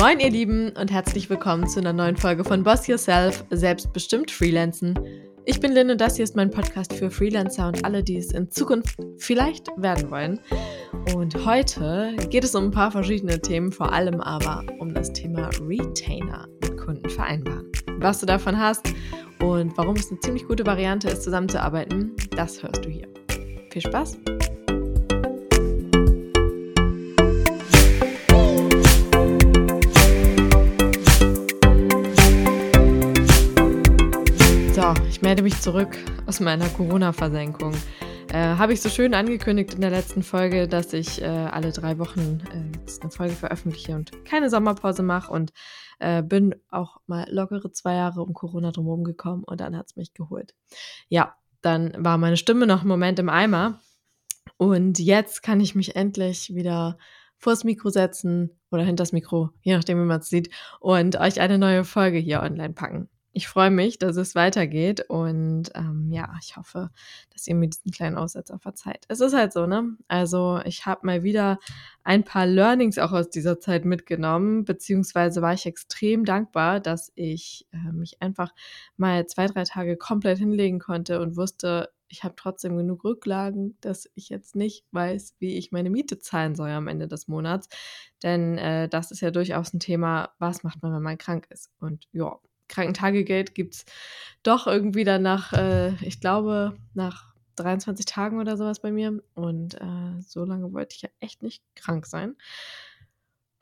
Moin ihr Lieben und herzlich willkommen zu einer neuen Folge von Boss Yourself, selbstbestimmt Freelancen. Ich bin Lynn und das hier ist mein Podcast für Freelancer und alle, die es in Zukunft vielleicht werden wollen. Und heute geht es um ein paar verschiedene Themen, vor allem aber um das Thema Retainer mit Kunden vereinbaren. Was du davon hast und warum es eine ziemlich gute Variante ist, zusammenzuarbeiten, das hörst du hier. Viel Spaß! Melde mich zurück aus meiner Corona-Versenkung. Äh, Habe ich so schön angekündigt in der letzten Folge, dass ich äh, alle drei Wochen äh, jetzt eine Folge veröffentliche und keine Sommerpause mache und äh, bin auch mal lockere zwei Jahre um Corona drumherum gekommen und dann hat es mich geholt. Ja, dann war meine Stimme noch einen Moment im Eimer und jetzt kann ich mich endlich wieder vors Mikro setzen oder hinters Mikro, je nachdem, wie man es sieht, und euch eine neue Folge hier online packen ich freue mich, dass es weitergeht und ähm, ja, ich hoffe, dass ihr mir diesen kleinen Aussetzer verzeiht. Es ist halt so, ne? Also ich habe mal wieder ein paar Learnings auch aus dieser Zeit mitgenommen, beziehungsweise war ich extrem dankbar, dass ich äh, mich einfach mal zwei, drei Tage komplett hinlegen konnte und wusste, ich habe trotzdem genug Rücklagen, dass ich jetzt nicht weiß, wie ich meine Miete zahlen soll am Ende des Monats. Denn äh, das ist ja durchaus ein Thema, was macht man, wenn man krank ist? Und ja, Krankentagegeld gibt es doch irgendwie dann nach, äh, ich glaube, nach 23 Tagen oder sowas bei mir. Und äh, so lange wollte ich ja echt nicht krank sein.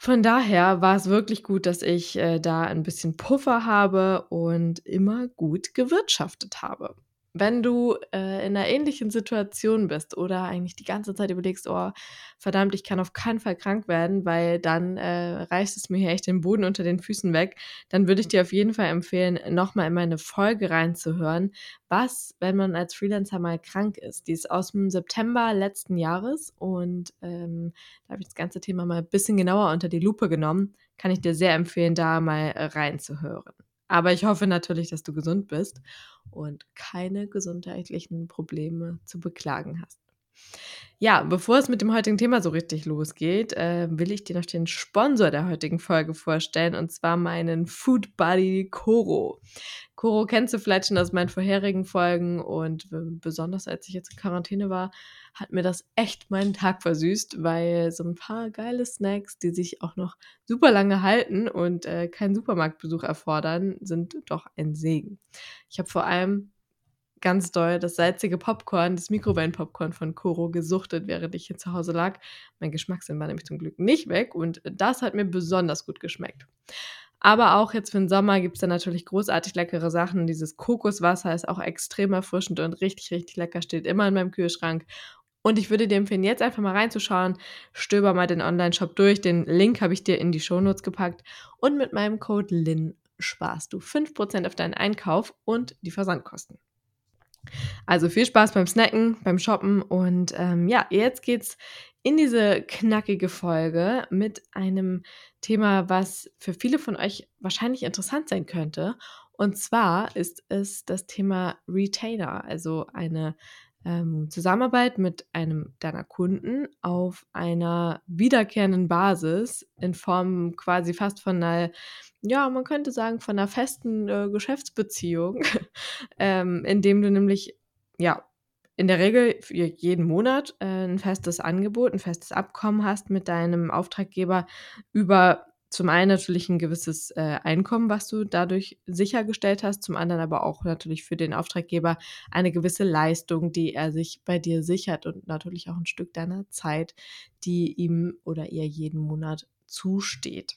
Von daher war es wirklich gut, dass ich äh, da ein bisschen Puffer habe und immer gut gewirtschaftet habe wenn du äh, in einer ähnlichen Situation bist oder eigentlich die ganze Zeit überlegst, oh, verdammt, ich kann auf keinen Fall krank werden, weil dann äh, reißt es mir hier echt den Boden unter den Füßen weg, dann würde ich dir auf jeden Fall empfehlen, nochmal in meine Folge reinzuhören, was, wenn man als Freelancer mal krank ist. Die ist aus dem September letzten Jahres und ähm, da habe ich das ganze Thema mal ein bisschen genauer unter die Lupe genommen. Kann ich dir sehr empfehlen, da mal äh, reinzuhören. Aber ich hoffe natürlich, dass du gesund bist und keine gesundheitlichen Probleme zu beklagen hast. Ja, bevor es mit dem heutigen Thema so richtig losgeht, äh, will ich dir noch den Sponsor der heutigen Folge vorstellen und zwar meinen Food Buddy Koro. Koro schon aus meinen vorherigen Folgen und besonders als ich jetzt in Quarantäne war, hat mir das echt meinen Tag versüßt, weil so ein paar geile Snacks, die sich auch noch super lange halten und äh, keinen Supermarktbesuch erfordern, sind doch ein Segen. Ich habe vor allem ganz doll das salzige Popcorn, das Mikrowellenpopcorn von Koro gesuchtet, während ich hier zu Hause lag. Mein Geschmackssinn war nämlich zum Glück nicht weg und das hat mir besonders gut geschmeckt. Aber auch jetzt für den Sommer gibt es da natürlich großartig leckere Sachen. Dieses Kokoswasser ist auch extrem erfrischend und richtig, richtig lecker, steht immer in meinem Kühlschrank. Und ich würde dir empfehlen, jetzt einfach mal reinzuschauen. Stöber mal den Online-Shop durch. Den Link habe ich dir in die Shownotes gepackt. Und mit meinem Code LIN sparst du 5% auf deinen Einkauf und die Versandkosten. Also viel Spaß beim Snacken, beim Shoppen und ähm, ja, jetzt geht's in diese knackige Folge mit einem Thema, was für viele von euch wahrscheinlich interessant sein könnte. Und zwar ist es das Thema Retainer, also eine ähm, Zusammenarbeit mit einem deiner Kunden auf einer wiederkehrenden Basis in Form quasi fast von einer, ja, man könnte sagen, von einer festen äh, Geschäftsbeziehung, ähm, indem du nämlich, ja, in der Regel für jeden Monat äh, ein festes Angebot, ein festes Abkommen hast mit deinem Auftraggeber über zum einen natürlich ein gewisses äh, Einkommen, was du dadurch sichergestellt hast, zum anderen aber auch natürlich für den Auftraggeber eine gewisse Leistung, die er sich bei dir sichert und natürlich auch ein Stück deiner Zeit, die ihm oder ihr jeden Monat zusteht.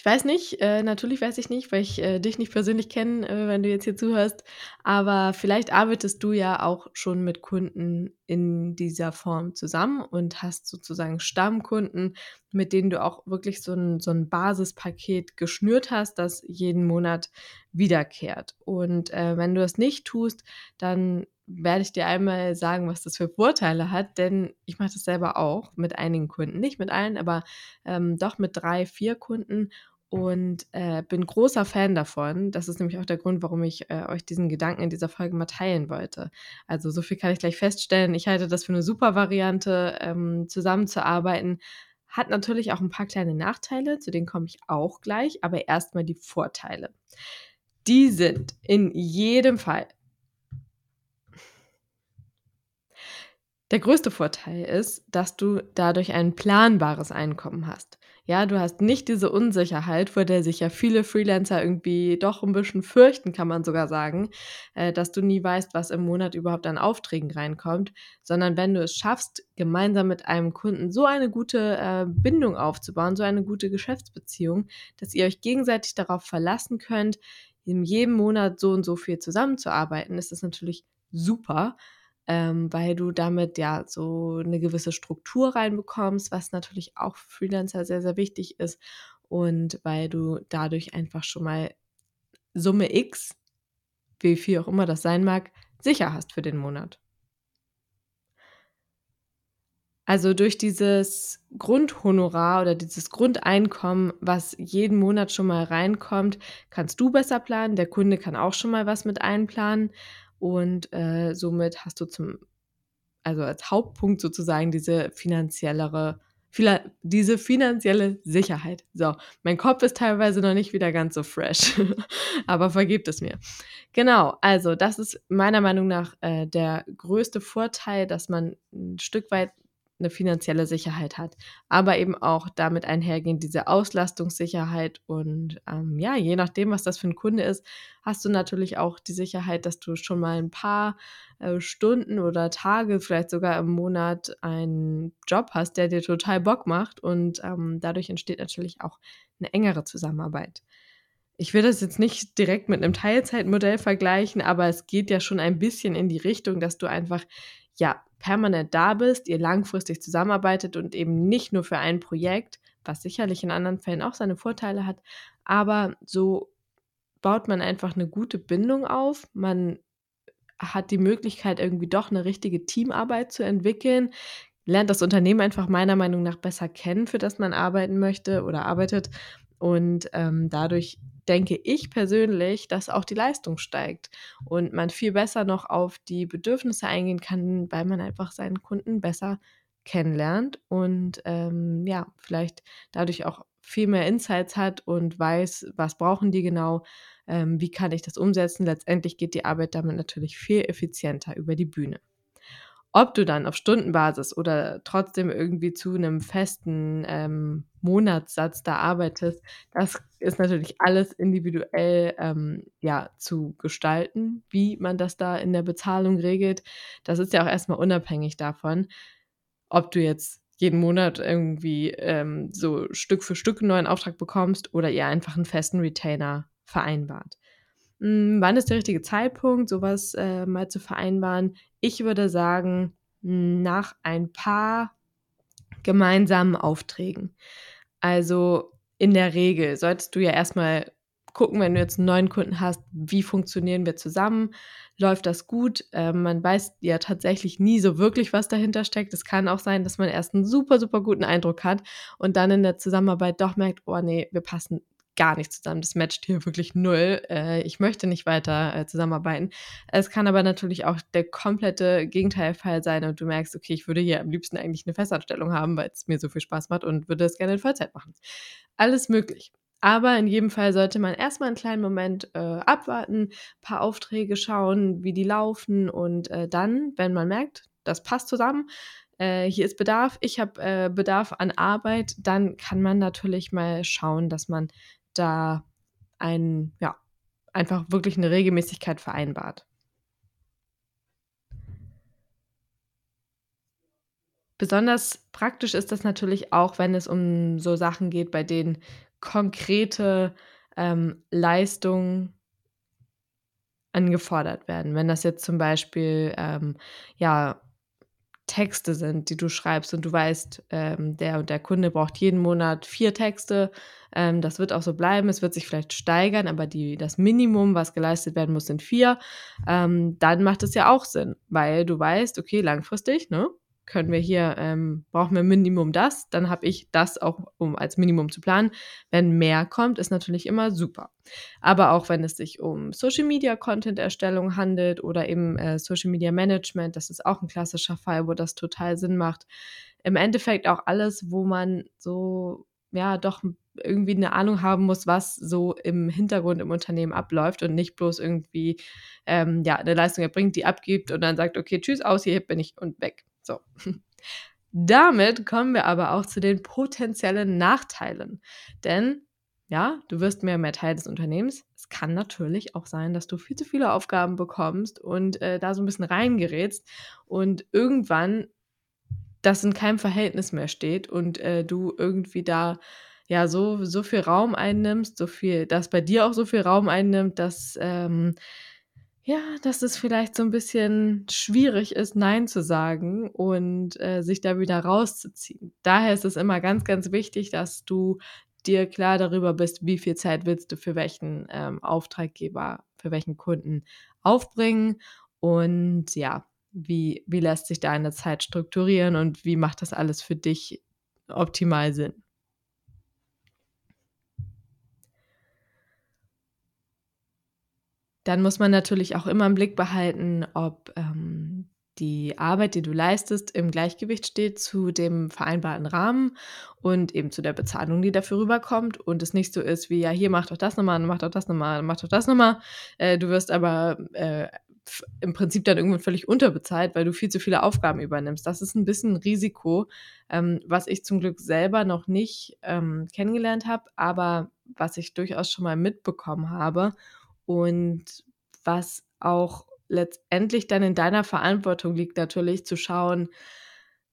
Ich weiß nicht, äh, natürlich weiß ich nicht, weil ich äh, dich nicht persönlich kenne, äh, wenn du jetzt hier zuhörst, aber vielleicht arbeitest du ja auch schon mit Kunden in dieser Form zusammen und hast sozusagen Stammkunden, mit denen du auch wirklich so ein, so ein Basispaket geschnürt hast, das jeden Monat wiederkehrt. Und äh, wenn du das nicht tust, dann werde ich dir einmal sagen, was das für Vorteile hat, denn ich mache das selber auch mit einigen Kunden, nicht mit allen, aber ähm, doch mit drei, vier Kunden und äh, bin großer Fan davon. Das ist nämlich auch der Grund, warum ich äh, euch diesen Gedanken in dieser Folge mal teilen wollte. Also so viel kann ich gleich feststellen. Ich halte das für eine super Variante, ähm, zusammenzuarbeiten. hat natürlich auch ein paar kleine Nachteile, zu denen komme ich auch gleich, aber erstmal die Vorteile. Die sind in jedem Fall Der größte Vorteil ist, dass du dadurch ein planbares Einkommen hast. Ja, du hast nicht diese Unsicherheit, vor der sich ja viele Freelancer irgendwie doch ein bisschen fürchten, kann man sogar sagen, äh, dass du nie weißt, was im Monat überhaupt an Aufträgen reinkommt, sondern wenn du es schaffst, gemeinsam mit einem Kunden so eine gute äh, Bindung aufzubauen, so eine gute Geschäftsbeziehung, dass ihr euch gegenseitig darauf verlassen könnt, in jedem Monat so und so viel zusammenzuarbeiten, ist das natürlich super ähm, weil du damit ja so eine gewisse Struktur reinbekommst, was natürlich auch für Freelancer sehr, sehr wichtig ist und weil du dadurch einfach schon mal Summe X, wie viel auch immer das sein mag, sicher hast für den Monat. Also durch dieses Grundhonorar oder dieses Grundeinkommen, was jeden Monat schon mal reinkommt, kannst du besser planen. Der Kunde kann auch schon mal was mit einplanen. Und äh, somit hast du zum, also als Hauptpunkt sozusagen diese finanziellere, diese finanzielle Sicherheit. So, mein Kopf ist teilweise noch nicht wieder ganz so fresh, aber vergebt es mir. Genau, also das ist meiner Meinung nach äh, der größte Vorteil, dass man ein Stück weit eine finanzielle Sicherheit hat, aber eben auch damit einhergehend diese Auslastungssicherheit und ähm, ja, je nachdem, was das für ein Kunde ist, hast du natürlich auch die Sicherheit, dass du schon mal ein paar äh, Stunden oder Tage, vielleicht sogar im Monat einen Job hast, der dir total Bock macht und ähm, dadurch entsteht natürlich auch eine engere Zusammenarbeit. Ich will das jetzt nicht direkt mit einem Teilzeitmodell vergleichen, aber es geht ja schon ein bisschen in die Richtung, dass du einfach ja permanent da bist, ihr langfristig zusammenarbeitet und eben nicht nur für ein Projekt, was sicherlich in anderen Fällen auch seine Vorteile hat, aber so baut man einfach eine gute Bindung auf. Man hat die Möglichkeit, irgendwie doch eine richtige Teamarbeit zu entwickeln, lernt das Unternehmen einfach meiner Meinung nach besser kennen, für das man arbeiten möchte oder arbeitet. Und ähm, dadurch denke ich persönlich, dass auch die Leistung steigt und man viel besser noch auf die Bedürfnisse eingehen kann, weil man einfach seinen Kunden besser kennenlernt und ähm, ja, vielleicht dadurch auch viel mehr Insights hat und weiß, was brauchen die genau, ähm, wie kann ich das umsetzen. Letztendlich geht die Arbeit damit natürlich viel effizienter über die Bühne. Ob du dann auf Stundenbasis oder trotzdem irgendwie zu einem festen ähm, Monatssatz da arbeitest, das ist natürlich alles individuell ähm, ja, zu gestalten, wie man das da in der Bezahlung regelt. Das ist ja auch erstmal unabhängig davon, ob du jetzt jeden Monat irgendwie ähm, so Stück für Stück einen neuen Auftrag bekommst oder ihr einfach einen festen Retainer vereinbart. Hm, wann ist der richtige Zeitpunkt, sowas äh, mal zu vereinbaren? Ich würde sagen, nach ein paar gemeinsamen Aufträgen. Also in der Regel solltest du ja erstmal gucken, wenn du jetzt einen neuen Kunden hast, wie funktionieren wir zusammen? Läuft das gut? Äh, man weiß ja tatsächlich nie so wirklich, was dahinter steckt. Es kann auch sein, dass man erst einen super, super guten Eindruck hat und dann in der Zusammenarbeit doch merkt, oh nee, wir passen gar nicht zusammen. Das matcht hier wirklich null. Äh, ich möchte nicht weiter äh, zusammenarbeiten. Es kann aber natürlich auch der komplette Gegenteilfall sein und du merkst, okay, ich würde hier am liebsten eigentlich eine Festanstellung haben, weil es mir so viel Spaß macht und würde es gerne in Vollzeit machen. Alles möglich. Aber in jedem Fall sollte man erstmal einen kleinen Moment äh, abwarten, ein paar Aufträge schauen, wie die laufen und äh, dann, wenn man merkt, das passt zusammen, äh, hier ist Bedarf, ich habe äh, Bedarf an Arbeit, dann kann man natürlich mal schauen, dass man da ein, ja, einfach wirklich eine Regelmäßigkeit vereinbart. Besonders praktisch ist das natürlich auch, wenn es um so Sachen geht, bei denen konkrete ähm, Leistungen angefordert werden. Wenn das jetzt zum Beispiel ähm, ja Texte sind, die du schreibst und du weißt, ähm, der und der Kunde braucht jeden Monat vier Texte. Ähm, das wird auch so bleiben. Es wird sich vielleicht steigern, aber die, das Minimum, was geleistet werden muss, sind vier. Ähm, dann macht es ja auch Sinn, weil du weißt, okay, langfristig, ne? Können wir hier, ähm, brauchen wir Minimum das, dann habe ich das auch, um als Minimum zu planen. Wenn mehr kommt, ist natürlich immer super. Aber auch wenn es sich um Social Media Content Erstellung handelt oder eben äh, Social Media Management, das ist auch ein klassischer Fall, wo das total Sinn macht. Im Endeffekt auch alles, wo man so ja doch irgendwie eine Ahnung haben muss, was so im Hintergrund im Unternehmen abläuft und nicht bloß irgendwie ähm, ja eine Leistung erbringt, die abgibt und dann sagt, okay, tschüss, aus, hier bin ich und weg. So. Damit kommen wir aber auch zu den potenziellen Nachteilen. Denn ja, du wirst mehr und mehr Teil des Unternehmens. Es kann natürlich auch sein, dass du viel zu viele Aufgaben bekommst und äh, da so ein bisschen reingerätst und irgendwann das in keinem Verhältnis mehr steht und äh, du irgendwie da ja so, so viel Raum einnimmst, so viel, dass bei dir auch so viel Raum einnimmt, dass ähm, ja, dass es vielleicht so ein bisschen schwierig ist, nein zu sagen und, äh, sich da wieder rauszuziehen. Daher ist es immer ganz, ganz wichtig, dass du dir klar darüber bist, wie viel Zeit willst du für welchen, ähm, Auftraggeber, für welchen Kunden aufbringen und ja, wie wie lässt sich deine Zeit strukturieren und wie macht das alles für dich optimal Sinn? Dann muss man natürlich auch immer im Blick behalten, ob, ähm, die Arbeit, die du leistest, im Gleichgewicht steht zu dem vereinbarten Rahmen und eben zu der Bezahlung, die dafür rüberkommt und es nicht so ist wie: „Ja, hier, mach doch das noch mal, mach doch das noch mal, mach doch das noch mal.“ Äh, du wirst aber, äh, im Prinzip dann irgendwann völlig unterbezahlt, weil du viel zu viele Aufgaben übernimmst. Das ist ein bisschen 'n Risiko, ähm, was ich zum Glück selber noch nicht, ähm, kennengelernt habe, aber was ich durchaus schon mal mitbekommen habe und was auch letztendlich dann in deiner Verantwortung liegt natürlich zu schauen,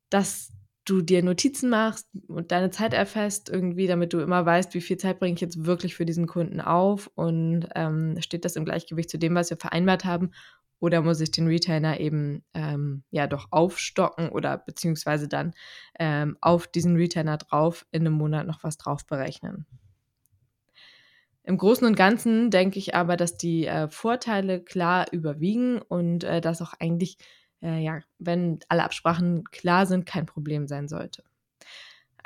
dass du dir Notizen machst und deine Zeit erfasst irgendwie, damit du immer weißt, wie viel Zeit bringe ich jetzt wirklich für diesen Kunden auf und, ähm, steht das im Gleichgewicht zu dem, was wir vereinbart haben oder muss ich den Retainer eben, ähm, ja doch aufstocken oder beziehungsweise dann, ähm, auf diesen Retainer drauf in einem Monat noch was drauf berechnen. Im Großen und Ganzen denke ich aber, dass die, äh, Vorteile klar überwiegen und, äh, dass auch eigentlich, äh, ja, wenn alle Absprachen klar sind, kein Problem sein sollte.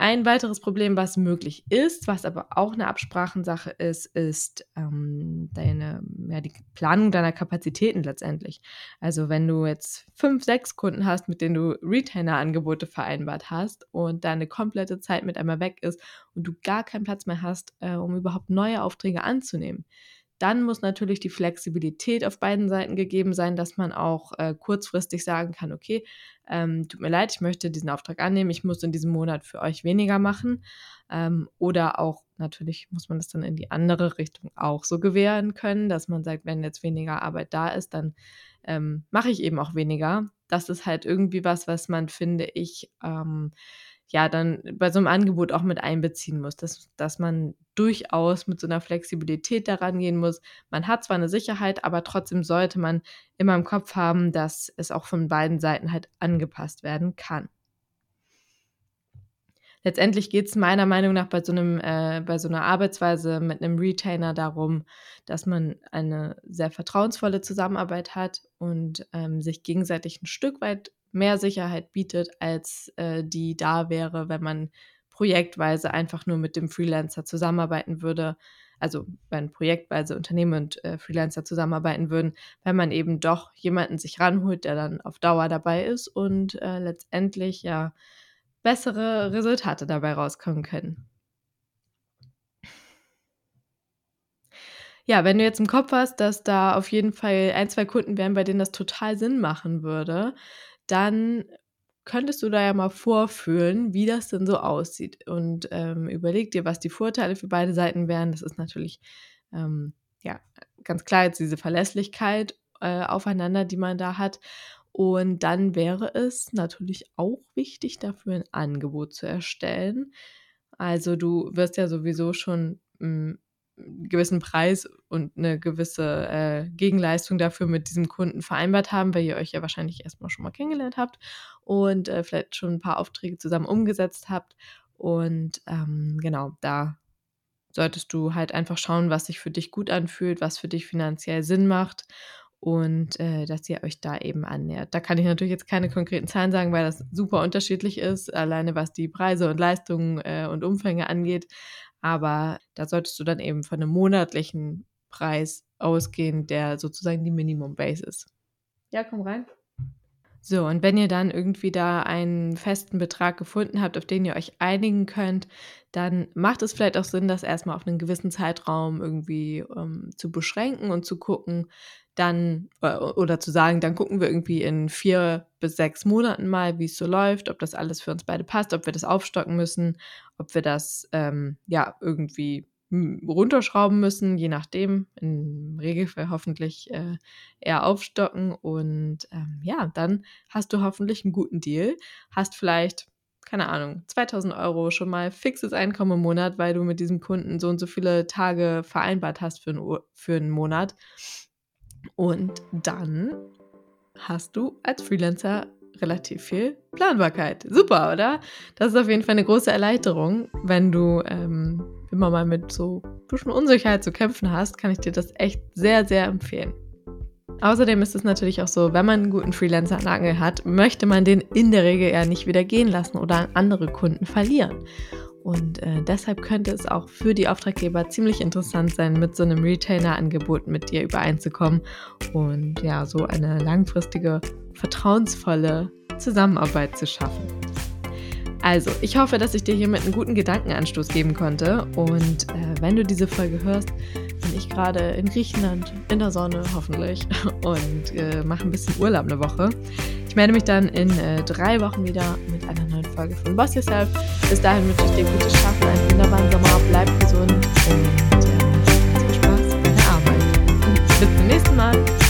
Ein weiteres Problem, was möglich ist, was aber auch eine Absprachensache ist, ist, ähm, deine ja, die Planung deiner Kapazitäten letztendlich. Also, wenn du jetzt 5, 6 Kunden hast, mit denen du Retainer-Angebote vereinbart hast und deine komplette Zeit mit einmal weg ist und du gar keinen Platz mehr hast, äh, um überhaupt neue Aufträge anzunehmen, dann muss natürlich die Flexibilität auf beiden Seiten gegeben sein, dass man auch äh, kurzfristig sagen kann, okay, ähm, tut mir leid, ich möchte diesen Auftrag annehmen, ich muss in diesem Monat für euch weniger machen. Ähm, oder auch natürlich muss man das dann in die andere Richtung auch so gewähren können, dass man sagt, wenn jetzt weniger Arbeit da ist, dann ähm, mache ich eben auch weniger. Das ist halt irgendwie was, was man, finde ich, ähm, ja dann bei so einem Angebot auch mit einbeziehen muss, dass dass man durchaus mit so einer Flexibilität daran gehen muss. Man hat zwar eine Sicherheit, aber trotzdem sollte man immer im Kopf haben, dass es auch von beiden Seiten halt angepasst werden kann. Letztendlich geht es meiner Meinung nach bei so 'nem äh, bei so einer Arbeitsweise mit einem Retainer darum, dass man eine sehr vertrauensvolle Zusammenarbeit hat und, ähm, sich gegenseitig ein Stück weit mehr Sicherheit bietet, als äh, die da wäre, wenn man projektweise einfach nur mit dem Freelancer zusammenarbeiten würde. Also wenn projektweise Unternehmen und äh, Freelancer zusammenarbeiten würden, wenn man eben doch jemanden sich ranholt, der dann auf Dauer dabei ist und äh, letztendlich ja bessere Resultate dabei rauskommen können. Ja, wenn du jetzt im Kopf hast, dass da auf jeden Fall ein, zwei Kunden wären, bei denen das total Sinn machen würde, dann könntest du da ja mal vorfühlen, wie das denn so aussieht und, ähm, überleg dir, was die Vorteile für beide Seiten wären. Das ist natürlich, ähm, ja, ganz klar jetzt diese Verlässlichkeit, äh, aufeinander, die man da hat. Und dann wäre es natürlich auch wichtig, dafür ein Angebot zu erstellen. Also, du wirst ja sowieso schon, hm gewissen Preis und eine gewisse, äh, Gegenleistung dafür mit diesem Kunden vereinbart haben, weil ihr euch ja wahrscheinlich erst mal schon mal kennengelernt habt und, äh, vielleicht schon ein paar Aufträge zusammen umgesetzt habt. Und, ähm, genau, da solltest du halt einfach schauen, was sich für dich gut anfühlt, was für dich finanziell Sinn macht und äh, dass ihr euch da eben annähert. Da kann ich natürlich jetzt keine konkreten Zahlen sagen, weil das super unterschiedlich ist, alleine was die Preise und Leistungen äh, und Umfänge angeht. Aber da solltest du dann eben von einem monatlichen Preis ausgehen, der sozusagen die Minimum Base ist. Ja, komm rein. So, und wenn ihr dann irgendwie da einen festen Betrag gefunden habt, auf den ihr euch einigen könnt, dann macht es vielleicht auch Sinn, das erstmal auf einen gewissen Zeitraum irgendwie ähm, zu beschränken und zu gucken, dann äh, oder zu sagen, dann gucken wir irgendwie in vier bis sechs Monaten mal, wie es so läuft, ob das alles für uns beide passt, ob wir das aufstocken müssen, ob wir das ähm, ja irgendwie runterschrauben müssen, je nachdem. Im Regelfall hoffentlich äh, eher aufstocken. Und ähm, ja, dann hast du hoffentlich einen guten Deal. Hast vielleicht, keine Ahnung, 2000 Euro schon mal fixes Einkommen im Monat, weil du mit diesem Kunden so und so viele Tage vereinbart hast für, ein, für einen Monat. Und dann hast du als Freelancer relativ viel Planbarkeit. Super, oder? Das ist auf jeden Fall eine große Erleichterung. Wenn du ähm, immer mal mit so ein bisschen Unsicherheit zu kämpfen hast, kann ich dir das echt sehr, sehr empfehlen. Außerdem ist es natürlich auch so, wenn man einen guten Freelancer an der Angel hat, möchte man den in der Regel eher nicht wieder gehen lassen oder an andere Kunden verlieren. Und äh, deshalb könnte es auch für die Auftraggeber ziemlich interessant sein, mit so einem Retainer-Angebot mit dir übereinzukommen und ja, so eine langfristige, vertrauensvolle Zusammenarbeit zu schaffen. Also, ich hoffe, dass ich dir hiermit einen guten Gedankenanstoß geben konnte. Und äh, wenn du diese Folge hörst, bin ich gerade in Griechenland, in der Sonne hoffentlich, und äh, mache ein bisschen Urlaub eine Woche. Ich melde mich dann in äh, drei Wochen wieder mit einer neuen Folge von Boss Yourself. Bis dahin wünsche ich dir gutes Schaffen, einen wunderbaren Sommer, bleib gesund und äh, viel Spaß bei der Arbeit. Und bis zum nächsten Mal.